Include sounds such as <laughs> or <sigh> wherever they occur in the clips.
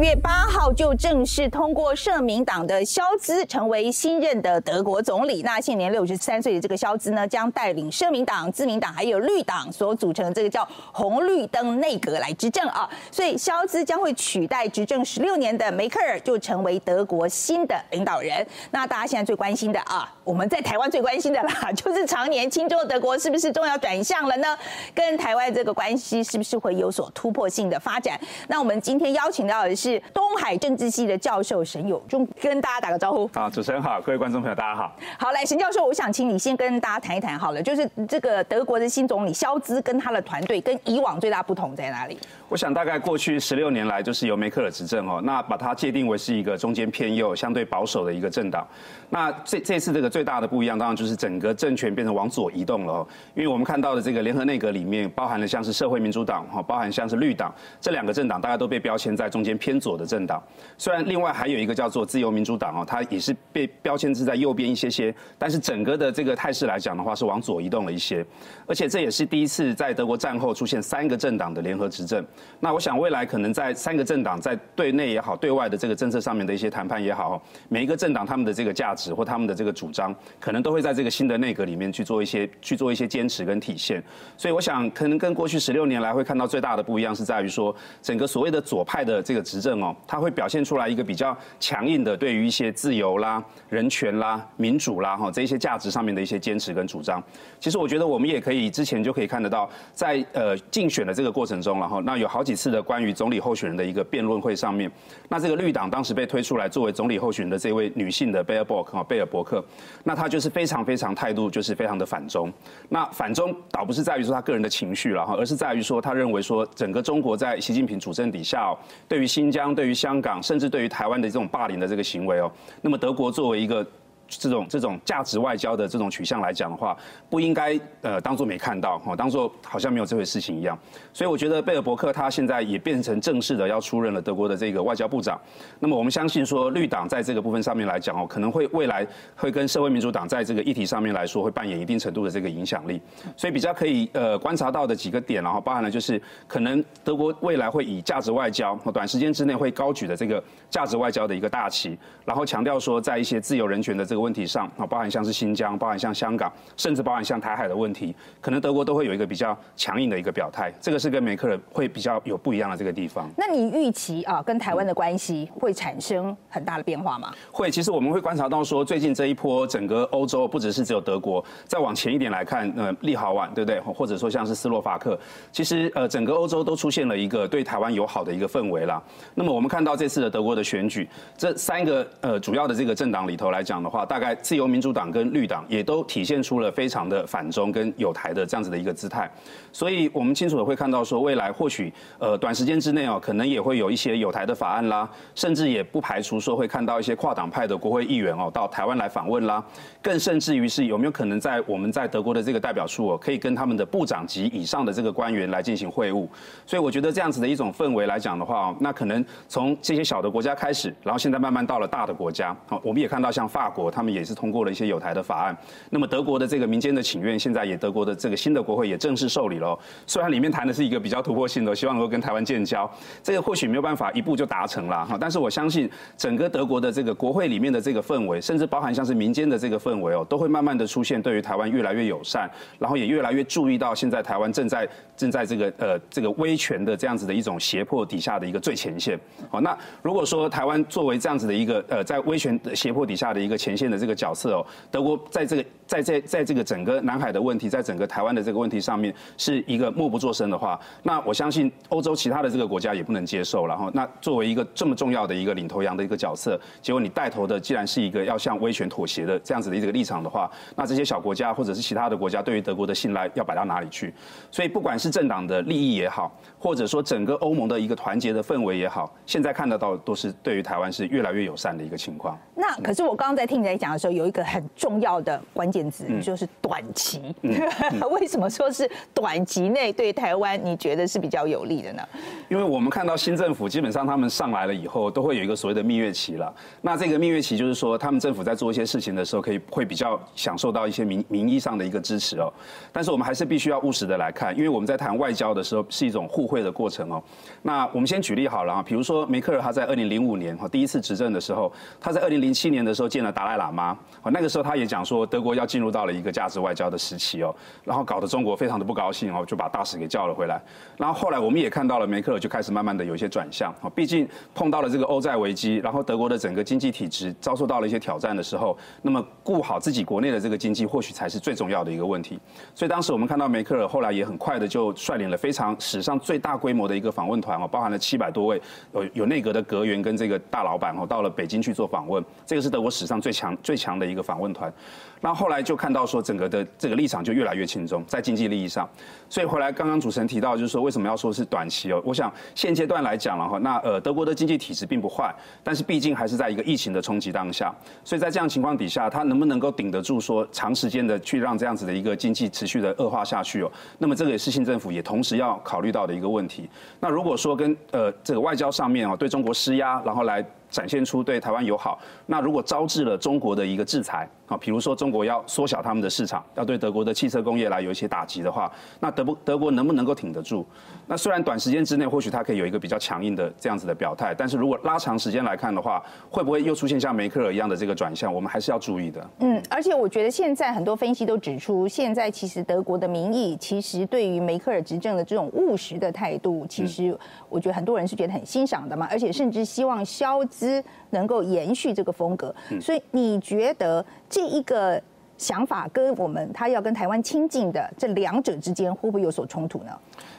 月八号就正式通过社民党的肖兹成为新任的德国总理。那现年六十三岁的这个肖兹呢，将带领社民党、自民党还有绿党所组成这个叫红绿灯内阁来执政啊。所以肖兹将会取代执政十六年的梅克尔，就成为德国新的领导人。那大家现在最关心的啊，我们在台湾最关心的啦，就是常年亲中德国是不是终要转向了呢？跟台湾这个关系是不是会有所突破性的发展？那我们今天邀请到的是东海政治系的教授沈友忠，跟大家打个招呼。好，主持人好，各位观众朋友大家好。好，来沈教授，我想请你先跟大家谈一谈好了，就是这个德国的新总理肖兹跟他的团队跟以往最大不同在哪里？我想大概过去十六年来就是由梅克尔执政哦，那把它界定为是一个中间偏右、相对保守的一个政党。那这这次这个最大的不一样，当然就是整个政权变成往左移动了哦，因为我们看到的这个联合内阁里面包含了像是社会民主党哈，包含像是绿党这两个政党，大家都被标签在中间偏左的政党。虽然另外还有一个叫做自由民主党哦，它也是被标签是在右边一些些，但是整个的这个态势来讲的话，是往左移动了一些。而且这也是第一次在德国战后出现三个政党的联合执政。那我想未来可能在三个政党在对内也好，对外的这个政策上面的一些谈判也好，每一个政党他们的这个价值或他们的这个主张，可能都会在这个新的内阁里面去做一些去做一些坚持跟体现。所以我想可能跟过去十六年来会看到最大的不一样是在于说，整个所谓的左派的这个执政哦，它会表现出来一个比较强硬的对于一些自由啦、人权啦、民主啦哈这一些价值上面的一些坚持跟主张。其实我觉得我们也可以之前就可以看得到，在呃竞选的这个过程中，然后那有好几次的关于总理候选人的一个辩论会上面，那这个绿党当时被推出来作为总理候选人的这位女性的贝尔伯克哈贝尔伯克，那她就是非常非常态度就是非常的反中。那反中倒不是在于说他个人的情绪了哈，而是在于说他认为说整个中国在习近平主政底下，对于新疆、对于香港，甚至对于台湾的这种霸凌的这个行为哦，那么德国作为一个。这种这种价值外交的这种取向来讲的话，不应该呃当做没看到哈，当做好像没有这回事情一样。所以我觉得贝尔伯克他现在也变成正式的要出任了德国的这个外交部长。那么我们相信说绿党在这个部分上面来讲哦，可能会未来会跟社会民主党在这个议题上面来说会扮演一定程度的这个影响力。所以比较可以呃观察到的几个点，然后包含了就是可能德国未来会以价值外交，短时间之内会高举的这个价值外交的一个大旗，然后强调说在一些自由人权的这个。问题上啊，包含像是新疆，包含像香港，甚至包含像台海的问题，可能德国都会有一个比较强硬的一个表态。这个是跟梅克尔会比较有不一样的这个地方。那你预期啊，跟台湾的关系会产生很大的变化吗？会，其实我们会观察到说，最近这一波整个欧洲，不只是只有德国，再往前一点来看，呃，立陶宛对不对？或者说像是斯洛伐克，其实呃，整个欧洲都出现了一个对台湾友好的一个氛围啦。那么我们看到这次的德国的选举，这三个呃主要的这个政党里头来讲的话，大概自由民主党跟绿党也都体现出了非常的反中跟有台的这样子的一个姿态，所以我们清楚的会看到说，未来或许呃短时间之内哦，可能也会有一些有台的法案啦，甚至也不排除说会看到一些跨党派的国会议员哦到台湾来访问啦，更甚至于是有没有可能在我们在德国的这个代表处哦，可以跟他们的部长级以上的这个官员来进行会晤，所以我觉得这样子的一种氛围来讲的话哦，那可能从这些小的国家开始，然后现在慢慢到了大的国家，好，我们也看到像法国，他们也是。通过了一些有台的法案，那么德国的这个民间的请愿，现在也德国的这个新的国会也正式受理了。虽然里面谈的是一个比较突破性的，希望能够跟台湾建交，这个或许没有办法一步就达成了哈。但是我相信整个德国的这个国会里面的这个氛围，甚至包含像是民间的这个氛围哦，都会慢慢的出现对于台湾越来越友善，然后也越来越注意到现在台湾正在正在这个呃这个威权的这样子的一种胁迫底下的一个最前线。好，那如果说台湾作为这样子的一个呃在威权胁迫底下的一个前现的这个，角色哦，德国在这个在在在这个整个南海的问题，在整个台湾的这个问题上面，是一个默不作声的话，那我相信欧洲其他的这个国家也不能接受。然后，那作为一个这么重要的一个领头羊的一个角色，结果你带头的既然是一个要向威权妥协的这样子的一个立场的话，那这些小国家或者是其他的国家对于德国的信赖要摆到哪里去？所以，不管是政党的利益也好，或者说整个欧盟的一个团结的氛围也好，现在看得到都是对于台湾是越来越友善的一个情况。那可是我刚刚在听你在讲的时候。有一个很重要的关键键字，就是短期。<laughs> 为什么说是短期内对台湾你觉得是比较有利的呢？因为我们看到新政府基本上他们上来了以后，都会有一个所谓的蜜月期了。那这个蜜月期就是说，他们政府在做一些事情的时候，可以会比较享受到一些名名义上的一个支持哦。但是我们还是必须要务实的来看，因为我们在谈外交的时候是一种互惠的过程哦。那我们先举例好了啊，比如说梅克尔他在二零零五年哈第一次执政的时候，他在二零零七年的时候见了达赖喇嘛，那个时候他也讲说德国要进入到了一个价值外交的时期哦，然后搞得中国非常的不高兴哦，就把大使给叫了回来。然后后来我们也看到了梅克尔就开始慢慢的有一些转向啊，毕竟碰到了这个欧债危机，然后德国的整个经济体制遭受到了一些挑战的时候，那么顾好自己国内的这个经济或许才是最重要的一个问题。所以当时我们看到梅克尔后来也很快的就率领了非常史上最大规模的一个访问团哦，包含了七百多位有有内阁的阁员跟这个大老板哦，到了北京去做访问，这个是德国史上最强最强的一个访问团。那后来就看到说整个的这个立场就越来越轻松，在经济利益上。所以回来刚刚主持人提到就是说为什么要说是短期哦？我想现阶段来讲了哈，那呃德国的经济体制并不坏，但是毕竟还是在一个疫情的冲击当下，所以在这样情况底下，它能不能够顶得住说长时间的去让这样子的一个经济持续的恶化下去哦？那么这个也是新政府也同时要考虑到的一个问题。那如果说跟呃这个外交上面哦对中国施压，然后来。展现出对台湾友好，那如果招致了中国的一个制裁啊，比如说中国要缩小他们的市场，要对德国的汽车工业来有一些打击的话，那德不德国能不能够挺得住？那虽然短时间之内或许它可以有一个比较强硬的这样子的表态，但是如果拉长时间来看的话，会不会又出现像梅克尔一样的这个转向？我们还是要注意的。嗯，而且我觉得现在很多分析都指出，现在其实德国的民意其实对于梅克尔执政的这种务实的态度，其实我觉得很多人是觉得很欣赏的嘛，而且甚至希望消。资能够延续这个风格，所以你觉得这一个想法跟我们他要跟台湾亲近的这两者之间会不会有所冲突呢？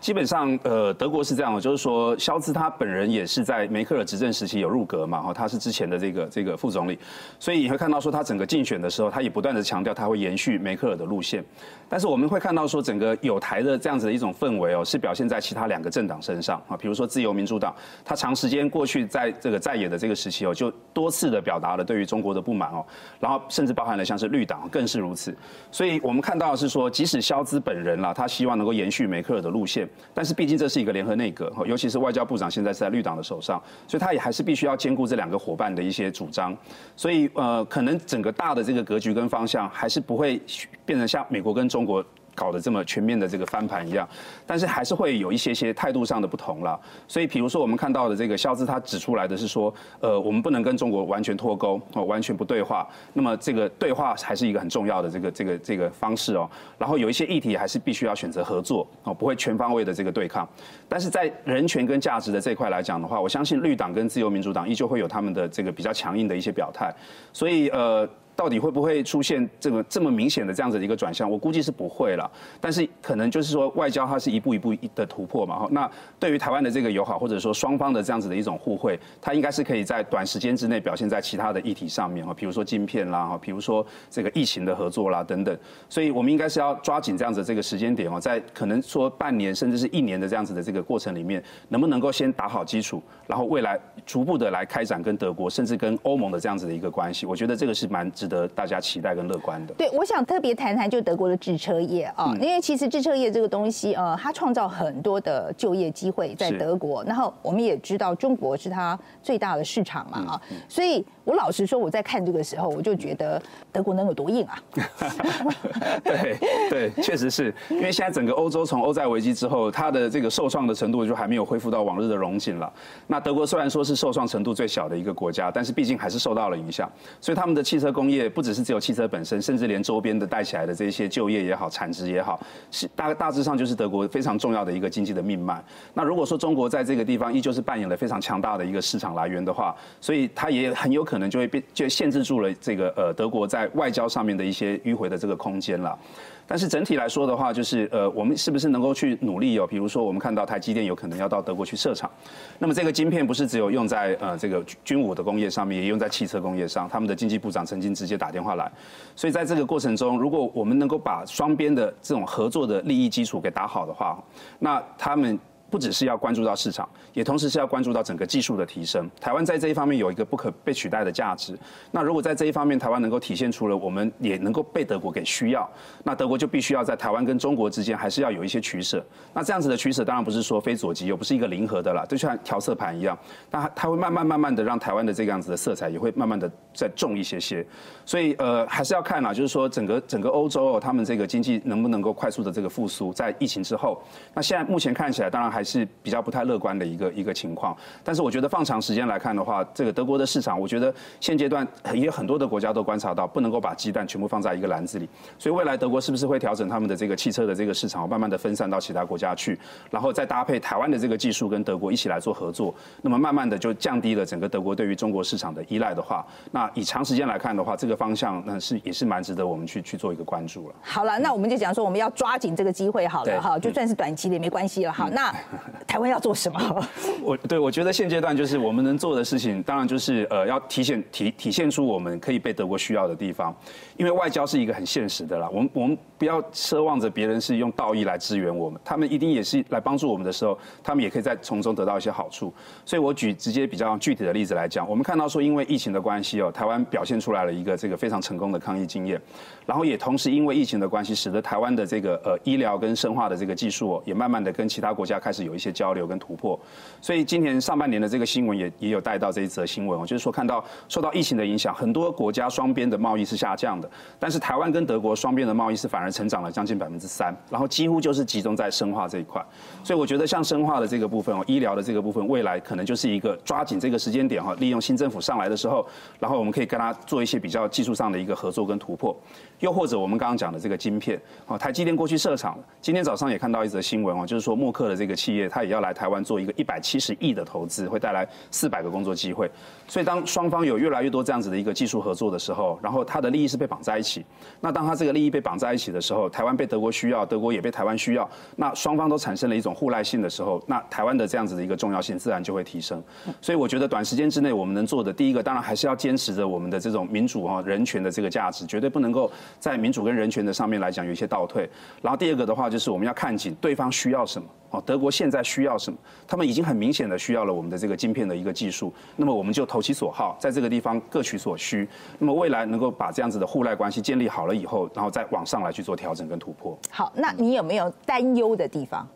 基本上，呃，德国是这样的，就是说，肖兹他本人也是在梅克尔执政时期有入阁嘛，哈，他是之前的这个这个副总理，所以你会看到说，他整个竞选的时候，他也不断的强调他会延续梅克尔的路线。但是我们会看到说，整个有台的这样子的一种氛围哦，是表现在其他两个政党身上啊，比如说自由民主党，他长时间过去在这个在野的这个时期哦，就多次的表达了对于中国的不满哦，然后甚至包含了像是绿党更是如此。所以我们看到是说，即使肖兹本人啦，他希望能够延续梅克尔的路线。但是毕竟这是一个联合内阁，尤其是外交部长现在是在绿党的手上，所以他也还是必须要兼顾这两个伙伴的一些主张，所以呃，可能整个大的这个格局跟方向还是不会变成像美国跟中国。搞得这么全面的这个翻盘一样，但是还是会有一些些态度上的不同了。所以，比如说我们看到的这个肖兹，他指出来的是说，呃，我们不能跟中国完全脱钩，哦，完全不对话。那么这个对话还是一个很重要的这个这个这个方式哦。然后有一些议题还是必须要选择合作哦，不会全方位的这个对抗。但是在人权跟价值的这块来讲的话，我相信绿党跟自由民主党依旧会有他们的这个比较强硬的一些表态。所以呃。到底会不会出现这个这么明显的这样子的一个转向？我估计是不会了。但是可能就是说外交它是一步一步的突破嘛。哈，那对于台湾的这个友好，或者说双方的这样子的一种互惠，它应该是可以在短时间之内表现在其他的议题上面哈，比如说晶片啦，哈，比如说这个疫情的合作啦等等。所以我们应该是要抓紧这样子这个时间点哦，在可能说半年甚至是一年的这样子的这个过程里面，能不能够先打好基础，然后未来逐步的来开展跟德国甚至跟欧盟的这样子的一个关系。我觉得这个是蛮。值得大家期待跟乐观的。对，我想特别谈谈就德国的制车业啊，因为其实制车业这个东西，呃，它创造很多的就业机会在德国。然后我们也知道中国是它最大的市场嘛啊，所以我老实说，我在看这个时候，我就觉得德国能有多硬啊？<laughs> 对对，确实是因为现在整个欧洲从欧债危机之后，它的这个受创的程度就还没有恢复到往日的荣景了。那德国虽然说是受创程度最小的一个国家，但是毕竟还是受到了影响，所以他们的汽车工业。也不只是只有汽车本身，甚至连周边的带起来的这些就业也好、产值也好，是大大致上就是德国非常重要的一个经济的命脉。那如果说中国在这个地方依旧是扮演了非常强大的一个市场来源的话，所以它也很有可能就会被，就限制住了这个呃德国在外交上面的一些迂回的这个空间了。但是整体来说的话，就是呃，我们是不是能够去努力哦？比如说，我们看到台积电有可能要到德国去设厂，那么这个晶片不是只有用在呃这个军武的工业上面，也用在汽车工业上。他们的经济部长曾经直接打电话来，所以在这个过程中，如果我们能够把双边的这种合作的利益基础给打好的话，那他们。不只是要关注到市场，也同时是要关注到整个技术的提升。台湾在这一方面有一个不可被取代的价值。那如果在这一方面台湾能够体现出了我们也能够被德国给需要，那德国就必须要在台湾跟中国之间还是要有一些取舍。那这样子的取舍当然不是说非左即右，不是一个零和的啦，就像调色盘一样。那它会慢慢慢慢的让台湾的这个样子的色彩也会慢慢的再重一些些。所以呃还是要看啦，就是说整个整个欧洲，他们这个经济能不能够快速的这个复苏，在疫情之后。那现在目前看起来当然。还是比较不太乐观的一个一个情况，但是我觉得放长时间来看的话，这个德国的市场，我觉得现阶段也有很多的国家都观察到，不能够把鸡蛋全部放在一个篮子里，所以未来德国是不是会调整他们的这个汽车的这个市场，慢慢的分散到其他国家去，然后再搭配台湾的这个技术跟德国一起来做合作，那么慢慢的就降低了整个德国对于中国市场的依赖的话，那以长时间来看的话，这个方向那是也是蛮值得我们去去做一个关注了。好了，那我们就讲说我们要抓紧这个机会好了哈，就算是短期的也没关系了哈。那 <laughs> 台湾要做什么？我对我觉得现阶段就是我们能做的事情，当然就是呃，要体现体体现出我们可以被德国需要的地方。因为外交是一个很现实的啦，我们我们不要奢望着别人是用道义来支援我们，他们一定也是来帮助我们的时候，他们也可以在从中得到一些好处。所以我举直接比较具体的例子来讲，我们看到说，因为疫情的关系哦，台湾表现出来了一个这个非常成功的抗疫经验，然后也同时因为疫情的关系，使得台湾的这个呃医疗跟生化的这个技术哦，也慢慢的跟其他国家开始是有一些交流跟突破。所以今年上半年的这个新闻也也有带到这一则新闻哦，就是说看到受到疫情的影响，很多国家双边的贸易是下降的。但是台湾跟德国双边的贸易是反而成长了将近百分之三，然后几乎就是集中在生化这一块，所以我觉得像生化的这个部分哦，医疗的这个部分，未来可能就是一个抓紧这个时间点哈，利用新政府上来的时候，然后我们可以跟他做一些比较技术上的一个合作跟突破，又或者我们刚刚讲的这个晶片，哦，台积电过去设厂，今天早上也看到一则新闻哦，就是说默克的这个企业，它也要来台湾做一个一百七十亿的投资，会带来四百个工作机会，所以当双方有越来越多这样子的一个技术合作的时候，然后它的利益是被绑在一起。那当他这个利益被绑在一起的时候，台湾被德国需要，德国也被台湾需要，那双方都产生了一种互赖性的时候，那台湾的这样子的一个重要性自然就会提升。所以我觉得短时间之内我们能做的，第一个当然还是要坚持着我们的这种民主哈人权的这个价值，绝对不能够在民主跟人权的上面来讲有一些倒退。然后第二个的话就是我们要看紧对方需要什么。哦，德国现在需要什么？他们已经很明显的需要了我们的这个晶片的一个技术，那么我们就投其所好，在这个地方各取所需。那么未来能够把这样子的互赖关系建立好了以后，然后再往上来去做调整跟突破。好，那你有没有担忧的地方？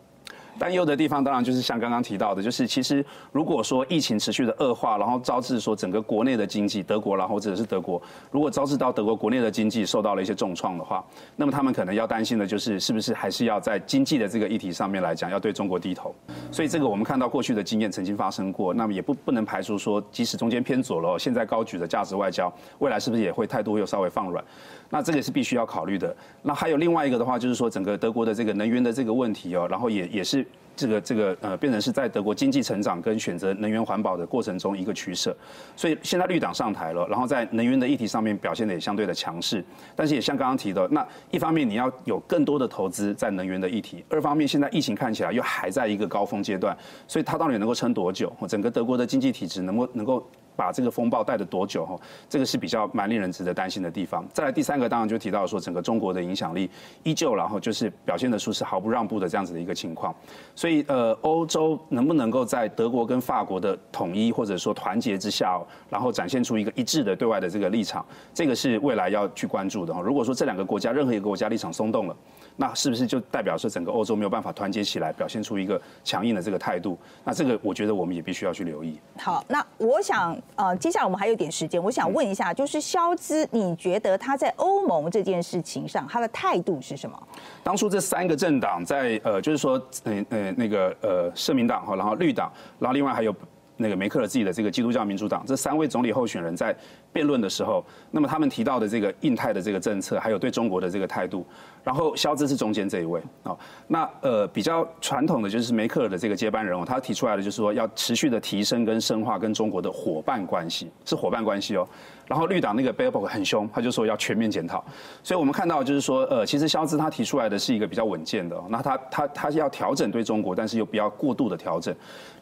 担忧的地方当然就是像刚刚提到的，就是其实如果说疫情持续的恶化，然后招致说整个国内的经济，德国然后或者是德国，如果招致到德国国内的经济受到了一些重创的话，那么他们可能要担心的就是是不是还是要在经济的这个议题上面来讲要对中国低头。所以这个我们看到过去的经验曾经发生过，那么也不不能排除说，即使中间偏左了，现在高举的价值外交，未来是不是也会态度又稍微放软？那这个是必须要考虑的。那还有另外一个的话，就是说整个德国的这个能源的这个问题哦，然后也也是这个这个呃，变成是在德国经济成长跟选择能源环保的过程中一个取舍。所以现在绿党上台了，然后在能源的议题上面表现的也相对的强势。但是也像刚刚提的，那一方面你要有更多的投资在能源的议题，二方面现在疫情看起来又还在一个高峰阶段，所以它到底能够撑多久？整个德国的经济体制能够能够？把这个风暴带了多久？哈，这个是比较蛮令人值得担心的地方。再来第三个，当然就提到说，整个中国的影响力依旧，然后就是表现的出是毫不让步的这样子的一个情况。所以，呃，欧洲能不能够在德国跟法国的统一或者说团结之下，然后展现出一个一致的对外的这个立场，这个是未来要去关注的。哈如果说这两个国家任何一个国家立场松动了，那是不是就代表说整个欧洲没有办法团结起来，表现出一个强硬的这个态度？那这个我觉得我们也必须要去留意。好，那我想呃，接下来我们还有点时间，我想问一下，就是肖兹，你觉得他在欧盟这件事情上，他的态度是什么？当初这三个政党在呃，就是说，呃呃，那个呃，社民党哈，然后绿党，然后另外还有那个梅克尔自己的这个基督教民主党，这三位总理候选人在。辩论的时候，那么他们提到的这个印太的这个政策，还有对中国的这个态度，然后肖兹是中间这一位啊。那呃比较传统的就是梅克尔的这个接班人哦，他提出来的就是说要持续的提升跟深化跟中国的伙伴关系，是伙伴关系哦。然后绿党那个贝尔伯很凶，他就说要全面检讨。所以我们看到就是说呃，其实肖兹他提出来的是一个比较稳健的，那他他他要调整对中国，但是又不要过度的调整。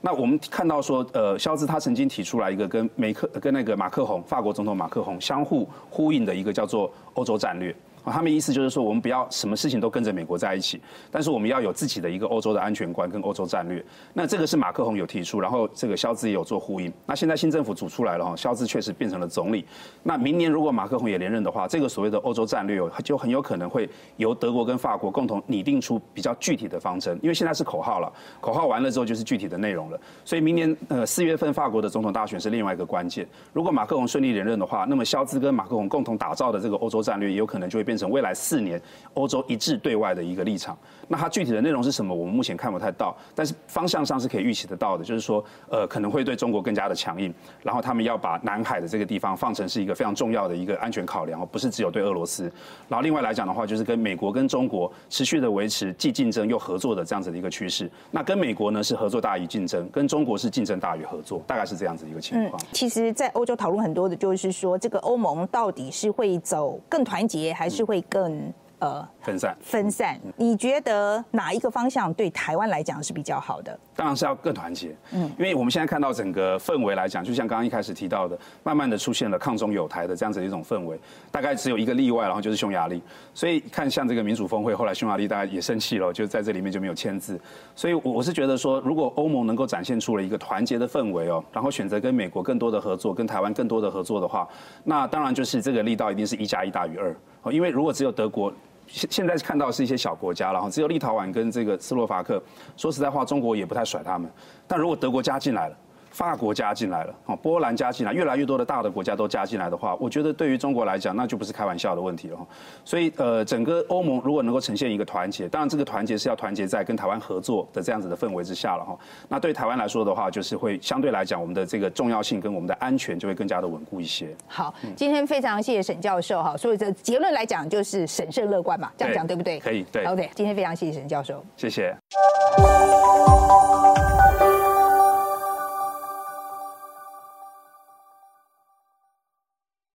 那我们看到说呃，肖兹他曾经提出来一个跟梅克跟那个马克宏法国。总统马克宏相互呼应的一个叫做欧洲战略。他们意思就是说，我们不要什么事情都跟着美国在一起，但是我们要有自己的一个欧洲的安全观跟欧洲战略。那这个是马克宏有提出，然后这个肖兹也有做呼应。那现在新政府组出来了哈，肖兹确实变成了总理。那明年如果马克宏也连任的话，这个所谓的欧洲战略就很有可能会由德国跟法国共同拟定出比较具体的方针，因为现在是口号了，口号完了之后就是具体的内容了。所以明年呃四月份法国的总统大选是另外一个关键。如果马克宏顺利连任的话，那么肖兹跟马克宏共同打造的这个欧洲战略，也有可能就会变成未来四年欧洲一致对外的一个立场。那它具体的内容是什么？我们目前看不太到，但是方向上是可以预期得到的，就是说呃可能会对中国更加的强硬，然后他们要把南海的这个地方放成是一个非常重要的一个安全考量，不是只有对俄罗斯。然后另外来讲的话，就是跟美国跟中国持续的维持既竞争又合作的这样子的一个趋势。那跟美国呢是合作大于竞争，跟中国是竞争大于合作，大概是这样子一个情况。其实，在欧洲讨论很多的就是说，这个欧盟到底是会走更团结，还是会更？呃，分散，分散。你觉得哪一个方向对台湾来讲是比较好的？当然是要更团结。嗯，因为我们现在看到整个氛围来讲，就像刚刚一开始提到的，慢慢的出现了抗中有台的这样子的一种氛围。大概只有一个例外，然后就是匈牙利。所以看像这个民主峰会，后来匈牙利大家也生气了，就在这里面就没有签字。所以，我我是觉得说，如果欧盟能够展现出了一个团结的氛围哦，然后选择跟美国更多的合作，跟台湾更多的合作的话，那当然就是这个力道一定是一加一大于二。哦，因为如果只有德国。现现在看到是一些小国家，然后只有立陶宛跟这个斯洛伐克。说实在话，中国也不太甩他们。但如果德国加进来了。法国加进来了，哦，波兰加进来，越来越多的大的国家都加进来的话，我觉得对于中国来讲，那就不是开玩笑的问题了。所以，呃，整个欧盟如果能够呈现一个团结，当然这个团结是要团结在跟台湾合作的这样子的氛围之下了哈。那对台湾来说的话，就是会相对来讲，我们的这个重要性跟我们的安全就会更加的稳固一些。好，今天非常谢谢沈教授哈。所以这结论来讲，就是审慎乐观嘛，这样讲对不对？可以，对。OK，今天非常谢谢沈教授，谢谢。